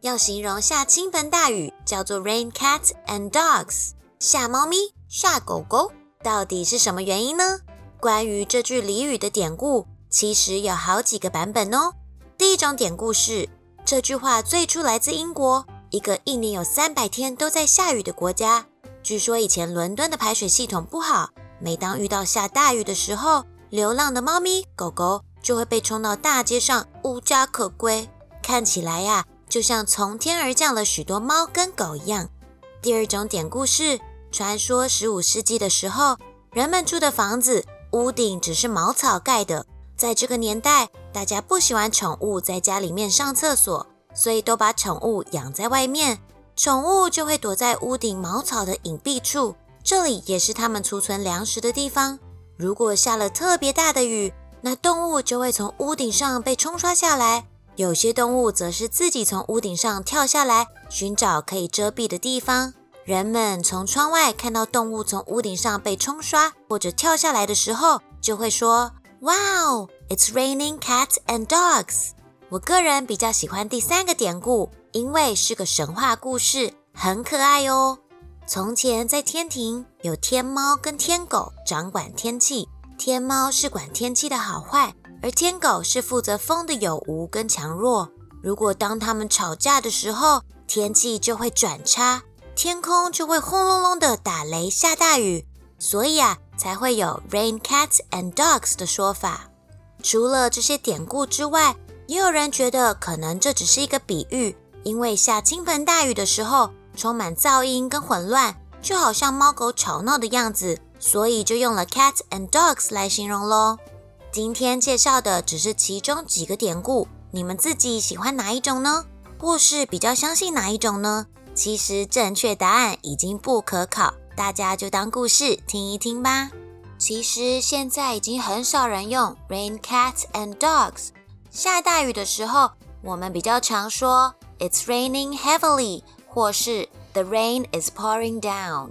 要形容下倾盆大雨叫做 rain cats and dogs？下猫咪、下狗狗，到底是什么原因呢？关于这句俚语的典故，其实有好几个版本哦。第一种典故是，这句话最初来自英国，一个一年有三百天都在下雨的国家。据说以前伦敦的排水系统不好，每当遇到下大雨的时候，流浪的猫咪、狗狗就会被冲到大街上，无家可归。看起来呀，就像从天而降了许多猫跟狗一样。第二种典故是，传说十五世纪的时候，人们住的房子屋顶只是茅草盖的。在这个年代，大家不喜欢宠物在家里面上厕所，所以都把宠物养在外面。宠物就会躲在屋顶茅草的隐蔽处，这里也是它们储存粮食的地方。如果下了特别大的雨，那动物就会从屋顶上被冲刷下来。有些动物则是自己从屋顶上跳下来，寻找可以遮蔽的地方。人们从窗外看到动物从屋顶上被冲刷或者跳下来的时候，就会说：“Wow, it's raining cats and dogs。”我个人比较喜欢第三个典故，因为是个神话故事，很可爱哦。从前在天庭，有天猫跟天狗掌管天气。天猫是管天气的好坏。而天狗是负责风的有无跟强弱。如果当他们吵架的时候，天气就会转差，天空就会轰隆隆的打雷下大雨，所以啊，才会有 rain cats and dogs 的说法。除了这些典故之外，也有人觉得可能这只是一个比喻，因为下倾盆大雨的时候充满噪音跟混乱，就好像猫狗吵闹的样子，所以就用了 cats and dogs 来形容喽。今天介绍的只是其中几个典故，你们自己喜欢哪一种呢？或是比较相信哪一种呢？其实正确答案已经不可考，大家就当故事听一听吧。其实现在已经很少人用 rain cats and dogs。下大雨的时候，我们比较常说 it's raining heavily，或是 the rain is pouring down。